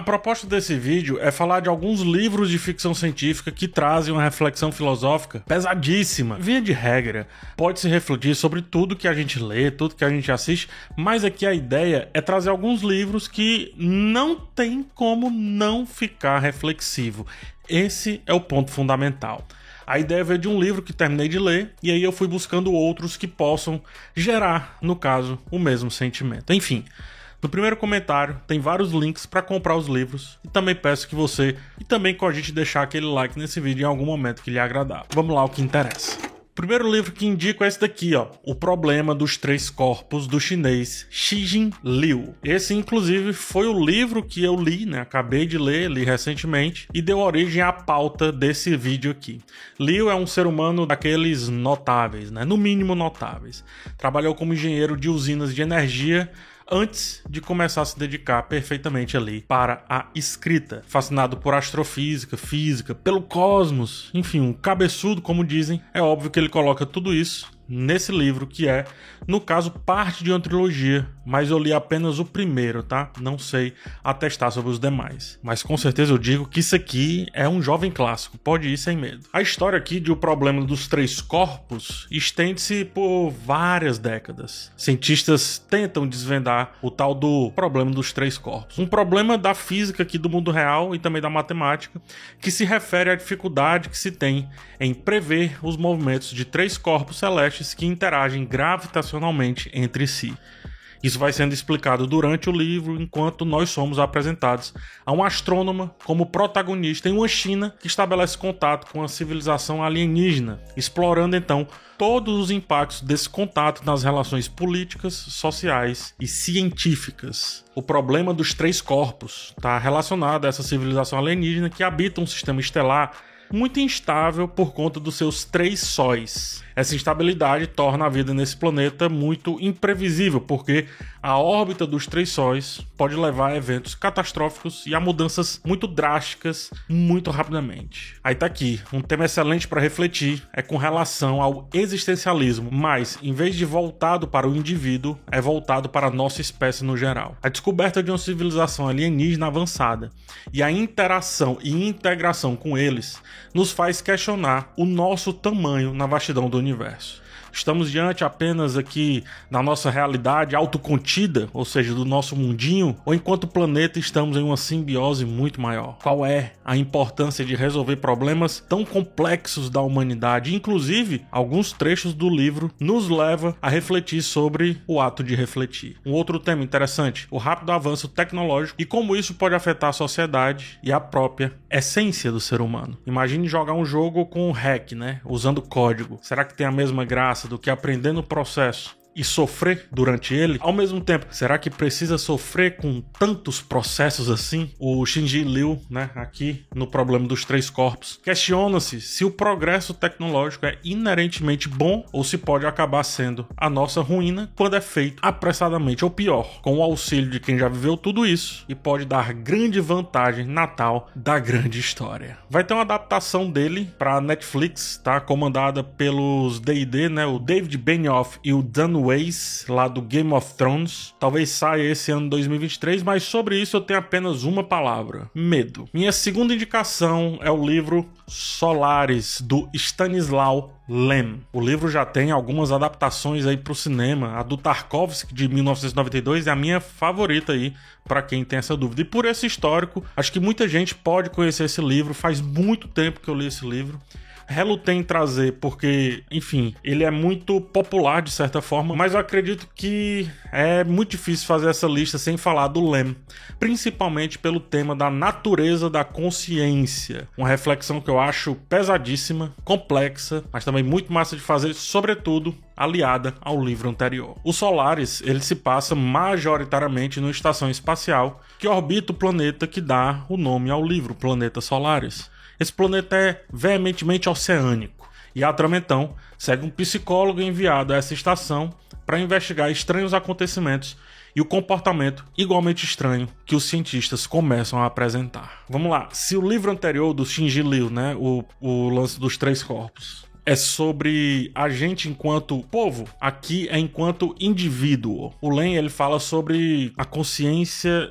A proposta desse vídeo é falar de alguns livros de ficção científica que trazem uma reflexão filosófica pesadíssima. Via de regra, pode se refletir sobre tudo que a gente lê, tudo que a gente assiste, mas aqui a ideia é trazer alguns livros que não tem como não ficar reflexivo. Esse é o ponto fundamental. A ideia veio de um livro que terminei de ler e aí eu fui buscando outros que possam gerar, no caso, o mesmo sentimento. Enfim, no primeiro comentário tem vários links para comprar os livros e também peço que você e também com a gente deixar aquele like nesse vídeo em algum momento que lhe agradar. Vamos lá o que interessa. O primeiro livro que indico é esse daqui, ó, O Problema dos Três Corpos do chinês Xijin Liu. Esse inclusive foi o livro que eu li, né? Acabei de ler, li recentemente e deu origem à pauta desse vídeo aqui. Liu é um ser humano daqueles notáveis, né? No mínimo notáveis. Trabalhou como engenheiro de usinas de energia antes de começar a se dedicar perfeitamente ali para a escrita. Fascinado por astrofísica, física, pelo cosmos, enfim, um cabeçudo, como dizem, é óbvio que ele coloca tudo isso nesse livro, que é, no caso, parte de uma trilogia, mas eu li apenas o primeiro, tá? Não sei atestar sobre os demais. Mas com certeza eu digo que isso aqui é um jovem clássico, pode ir sem medo. A história aqui de O Problema dos Três Corpos estende-se por várias décadas. Cientistas tentam desvendar o tal do problema dos três corpos. Um problema da física aqui do mundo real e também da matemática, que se refere à dificuldade que se tem em prever os movimentos de três corpos celestes que interagem gravitacionalmente entre si. Isso vai sendo explicado durante o livro, enquanto nós somos apresentados a um astrônoma como protagonista em uma China que estabelece contato com a civilização alienígena, explorando então todos os impactos desse contato nas relações políticas, sociais e científicas. O problema dos três corpos está relacionado a essa civilização alienígena que habita um sistema estelar muito instável por conta dos seus três sóis. Essa instabilidade torna a vida nesse planeta muito imprevisível, porque a órbita dos três sóis pode levar a eventos catastróficos e a mudanças muito drásticas muito rapidamente. Aí tá aqui, um tema excelente para refletir é com relação ao existencialismo, mas em vez de voltado para o indivíduo, é voltado para a nossa espécie no geral. A descoberta de uma civilização alienígena avançada e a interação e integração com eles nos faz questionar o nosso tamanho na vastidão do universo. universo. Estamos diante apenas aqui da nossa realidade autocontida, ou seja, do nosso mundinho, ou enquanto planeta estamos em uma simbiose muito maior? Qual é a importância de resolver problemas tão complexos da humanidade? Inclusive, alguns trechos do livro nos leva a refletir sobre o ato de refletir. Um outro tema interessante, o rápido avanço tecnológico e como isso pode afetar a sociedade e a própria essência do ser humano. Imagine jogar um jogo com hack, né? Usando código. Será que tem a mesma graça? Do que aprender no processo e sofrer durante ele, ao mesmo tempo, será que precisa sofrer com tantos processos assim? O Shinji Liu, né, aqui no problema dos três corpos, questiona-se se o progresso tecnológico é inerentemente bom ou se pode acabar sendo a nossa ruína quando é feito apressadamente ou pior, com o auxílio de quem já viveu tudo isso e pode dar grande vantagem natal da grande história. Vai ter uma adaptação dele para Netflix, tá? Comandada pelos D&D, né, o David Benioff e o Dan Ways, lá do Game of Thrones. Talvez saia esse ano 2023, mas sobre isso eu tenho apenas uma palavra: medo. Minha segunda indicação é o livro Solares, do Stanislaw Lem. O livro já tem algumas adaptações aí para o cinema. A do Tarkovsky de 1992 é a minha favorita aí para quem tem essa dúvida. E por esse histórico, acho que muita gente pode conhecer esse livro. Faz muito tempo que eu li esse livro relutei em trazer porque, enfim, ele é muito popular de certa forma, mas eu acredito que é muito difícil fazer essa lista sem falar do Lem, principalmente pelo tema da natureza da consciência, uma reflexão que eu acho pesadíssima, complexa, mas também muito massa de fazer, sobretudo aliada ao livro anterior. O Solaris, ele se passa majoritariamente numa estação espacial que orbita o planeta que dá o nome ao livro, Planeta Solaris. Esse planeta é veementemente oceânico. E a trama então segue um psicólogo enviado a essa estação para investigar estranhos acontecimentos e o comportamento igualmente estranho que os cientistas começam a apresentar. Vamos lá, se o livro anterior do Shinji Liu, né, o, o lance dos três corpos, é sobre a gente enquanto povo, aqui é enquanto indivíduo. O Len ele fala sobre a consciência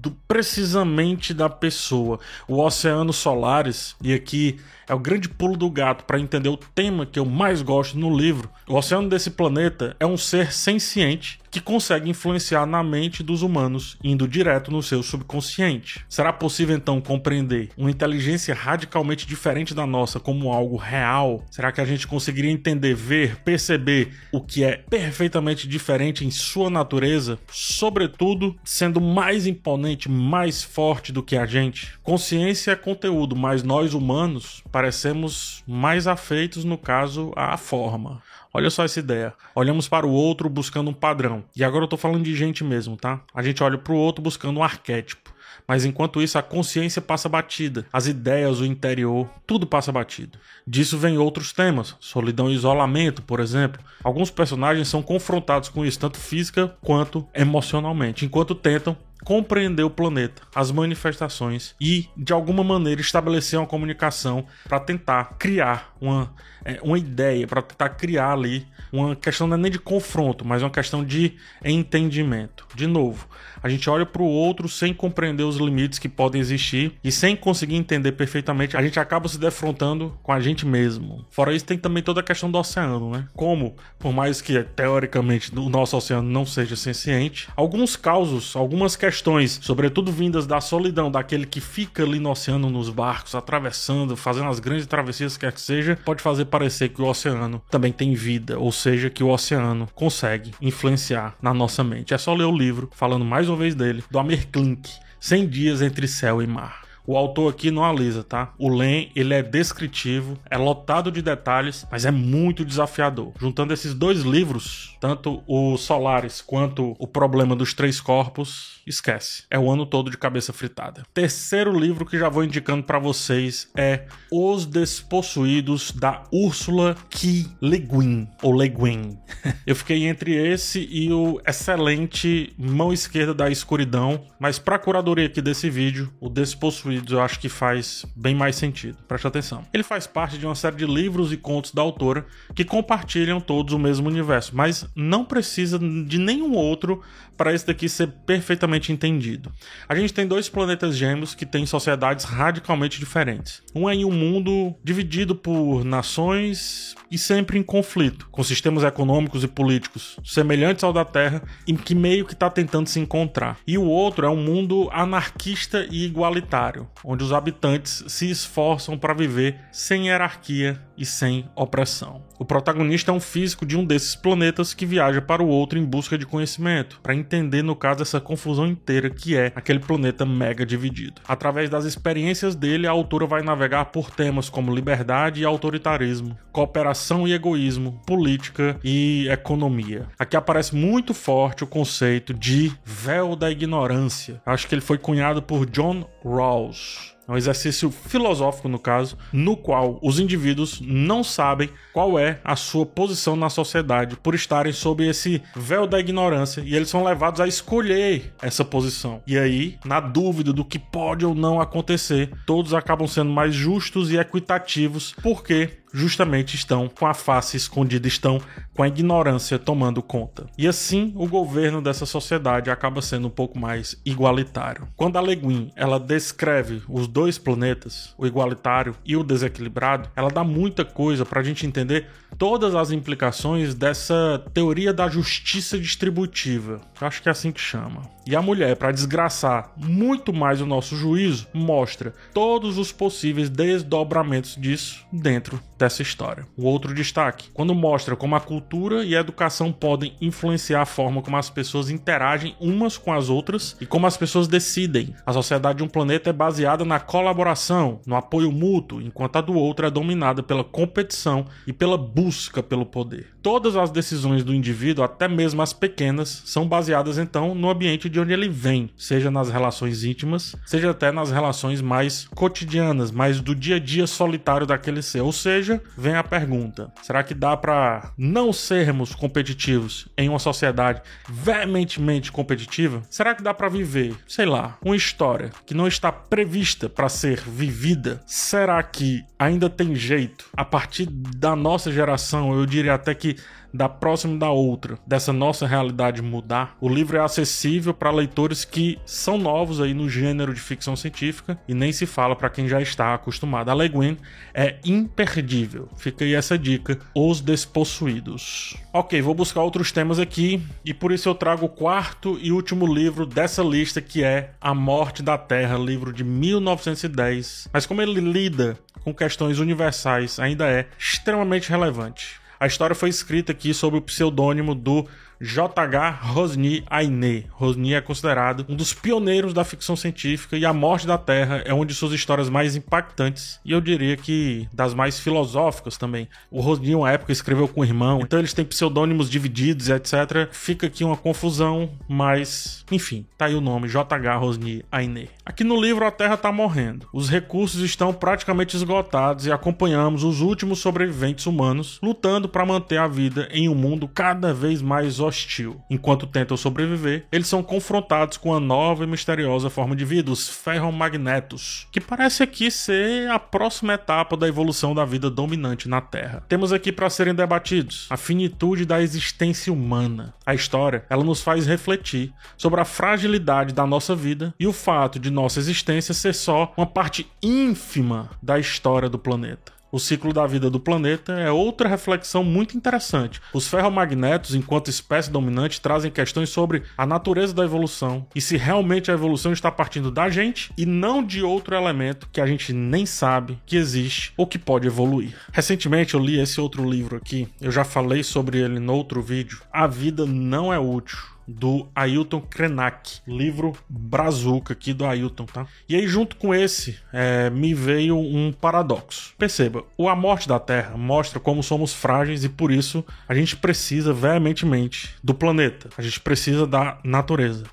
do, precisamente da pessoa. O Oceano Solares, e aqui é o grande pulo do gato para entender o tema que eu mais gosto no livro. O oceano desse planeta é um ser senciente que consegue influenciar na mente dos humanos, indo direto no seu subconsciente. Será possível então compreender uma inteligência radicalmente diferente da nossa como algo real? Será que a gente conseguiria entender, ver, perceber o que é perfeitamente diferente em sua natureza, sobretudo sendo mais imponente, mais forte do que a gente? Consciência é conteúdo, mas nós humanos parecemos mais afeitos, no caso, à forma. Olha só essa ideia. Olhamos para o outro buscando um padrão. E agora eu tô falando de gente mesmo, tá? A gente olha para o outro buscando um arquétipo. Mas enquanto isso, a consciência passa batida, as ideias, o interior, tudo passa batido. Disso vem outros temas, solidão e isolamento, por exemplo. Alguns personagens são confrontados com isso, tanto física quanto emocionalmente, enquanto tentam compreender o planeta, as manifestações e, de alguma maneira, estabelecer uma comunicação para tentar criar uma, é, uma ideia, para tentar criar ali uma questão não é nem de confronto, mas uma questão de entendimento. De novo, a gente olha para o outro sem compreender os limites que podem existir e sem conseguir entender perfeitamente, a gente acaba se defrontando com a gente mesmo. Fora isso, tem também toda a questão do oceano, né? Como, por mais que teoricamente o nosso oceano não seja senciente, alguns causos, algumas questões questões, sobretudo vindas da solidão daquele que fica ali no oceano nos barcos, atravessando, fazendo as grandes travessias, quer que seja, pode fazer parecer que o oceano também tem vida, ou seja, que o oceano consegue influenciar na nossa mente. É só ler o livro, falando mais uma vez dele, do Amir Klink, 100 dias entre céu e mar. O autor aqui não alisa, tá? O Len, ele é descritivo, é lotado de detalhes, mas é muito desafiador. Juntando esses dois livros, tanto o Solaris quanto o Problema dos Três Corpos, esquece. É o ano todo de cabeça fritada. Terceiro livro que já vou indicando para vocês é Os Despossuídos da Úrsula K. Le Guin, ou Le Guin. Eu fiquei entre esse e o excelente Mão Esquerda da Escuridão, mas pra curadoria aqui desse vídeo, o Despossuído eu acho que faz bem mais sentido. Preste atenção. Ele faz parte de uma série de livros e contos da autora que compartilham todos o mesmo universo, mas não precisa de nenhum outro para esse daqui ser perfeitamente entendido. A gente tem dois planetas gêmeos que têm sociedades radicalmente diferentes. Um é em um mundo dividido por nações e sempre em conflito, com sistemas econômicos e políticos semelhantes ao da Terra, em que meio que está tentando se encontrar. E o outro é um mundo anarquista e igualitário, onde os habitantes se esforçam para viver sem hierarquia e sem opressão. O protagonista é um físico de um desses planetas que viaja para o outro em busca de conhecimento, para entender, no caso, essa confusão inteira que é aquele planeta mega dividido. Através das experiências dele, a autora vai navegar por temas como liberdade e autoritarismo, cooperação e egoísmo, política e economia. Aqui aparece muito forte o conceito de véu da ignorância. Acho que ele foi cunhado por John Rawls. É um exercício filosófico, no caso, no qual os indivíduos não sabem qual é a sua posição na sociedade por estarem sob esse véu da ignorância e eles são levados a escolher essa posição. E aí, na dúvida do que pode ou não acontecer, todos acabam sendo mais justos e equitativos porque justamente estão com a face escondida, estão com a ignorância tomando conta. E assim, o governo dessa sociedade acaba sendo um pouco mais igualitário. Quando a Le Guin, ela descreve os dois planetas, o igualitário e o desequilibrado, ela dá muita coisa para a gente entender todas as implicações dessa teoria da justiça distributiva. Acho que é assim que chama. E a mulher, para desgraçar muito mais o nosso juízo, mostra todos os possíveis desdobramentos disso dentro dessa história. O outro destaque, quando mostra como a cultura e a educação podem influenciar a forma como as pessoas interagem umas com as outras e como as pessoas decidem. A sociedade de um planeta é baseada na colaboração, no apoio mútuo, enquanto a do outro é dominada pela competição e pela busca pelo poder. Todas as decisões do indivíduo, até mesmo as pequenas, são baseadas então no ambiente de onde ele vem, seja nas relações íntimas, seja até nas relações mais cotidianas, mais do dia a dia solitário daquele ser. Ou seja, vem a pergunta: será que dá para não sermos competitivos em uma sociedade veementemente competitiva? Será que dá para viver, sei lá, uma história que não está prevista para ser vivida? Será que ainda tem jeito a partir da nossa geração, eu diria até que da próxima da outra, dessa nossa realidade mudar, o livro é acessível para leitores que são novos aí no gênero de ficção científica e nem se fala para quem já está acostumado. A Le Guin é imperdível. Fica aí essa dica: Os Despossuídos. Ok, vou buscar outros temas aqui e por isso eu trago o quarto e último livro dessa lista que é A Morte da Terra, livro de 1910. Mas como ele lida com questões universais, ainda é extremamente relevante. A história foi escrita aqui sob o pseudônimo do J.H. Rosny Ainé. Rosny é considerado um dos pioneiros da ficção científica e A Morte da Terra é uma de suas histórias mais impactantes e eu diria que das mais filosóficas também. O Rosny, uma época, escreveu com o irmão, então eles têm pseudônimos divididos, etc. Fica aqui uma confusão, mas enfim, tá aí o nome, J.H. Rosny Ainé. Aqui no livro a Terra está morrendo. Os recursos estão praticamente esgotados e acompanhamos os últimos sobreviventes humanos lutando para manter a vida em um mundo cada vez mais hostil. Enquanto tentam sobreviver, eles são confrontados com a nova e misteriosa forma de vida, os ferromagnetos, que parece aqui ser a próxima etapa da evolução da vida dominante na Terra. Temos aqui para serem debatidos a finitude da existência humana. A história, ela nos faz refletir sobre a fragilidade da nossa vida e o fato de nossa existência ser só uma parte ínfima da história do planeta. O ciclo da vida do planeta é outra reflexão muito interessante. Os ferromagnetos, enquanto espécie dominante, trazem questões sobre a natureza da evolução e se realmente a evolução está partindo da gente e não de outro elemento que a gente nem sabe que existe ou que pode evoluir. Recentemente eu li esse outro livro aqui, eu já falei sobre ele no outro vídeo. A vida não é útil do Ailton Krenak, livro Brazuca aqui do Ailton, tá? E aí, junto com esse, é, me veio um paradoxo. Perceba, o A Morte da Terra mostra como somos frágeis e por isso a gente precisa veementemente do planeta, a gente precisa da natureza.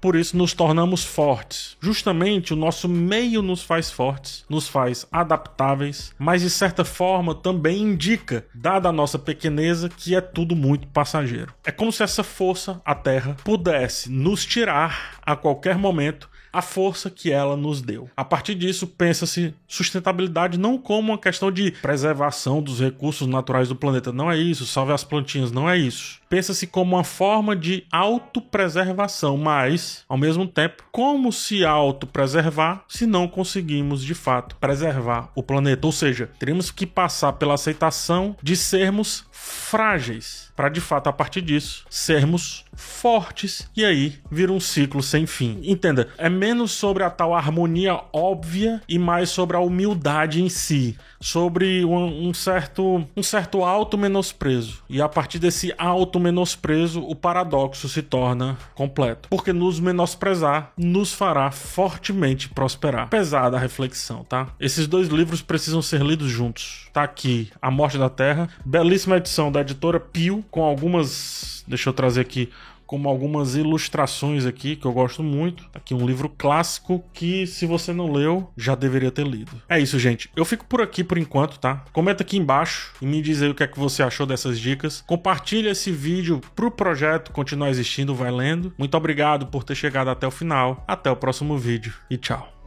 Por isso nos tornamos fortes. Justamente o nosso meio nos faz fortes, nos faz adaptáveis, mas de certa forma também indica, dada a nossa pequeneza, que é tudo muito passageiro. É como se essa força, a Terra, pudesse nos tirar a qualquer momento a força que ela nos deu. A partir disso, pensa-se sustentabilidade não como uma questão de preservação dos recursos naturais do planeta, não é isso, salve as plantinhas, não é isso. Pensa-se como uma forma de autopreservação, mas, ao mesmo tempo, como se autopreservar se não conseguimos de fato preservar o planeta? Ou seja, teremos que passar pela aceitação de sermos frágeis, para de fato a partir disso sermos fortes e aí vira um ciclo sem fim. Entenda, é menos sobre a tal harmonia óbvia e mais sobre a humildade em si, sobre um, um certo um certo auto menosprezo. E a partir desse auto menosprezo, o paradoxo se torna completo, porque nos menosprezar nos fará fortemente prosperar. Pesada a reflexão, tá? Esses dois livros precisam ser lidos juntos. Tá aqui A Morte da Terra, belíssima edição edição da editora Pio, com algumas. Deixa eu trazer aqui como algumas ilustrações aqui que eu gosto muito. Aqui um livro clássico que, se você não leu, já deveria ter lido. É isso, gente. Eu fico por aqui por enquanto, tá? Comenta aqui embaixo e me diz aí o que é que você achou dessas dicas. Compartilha esse vídeo pro projeto continuar existindo, vai lendo. Muito obrigado por ter chegado até o final. Até o próximo vídeo e tchau.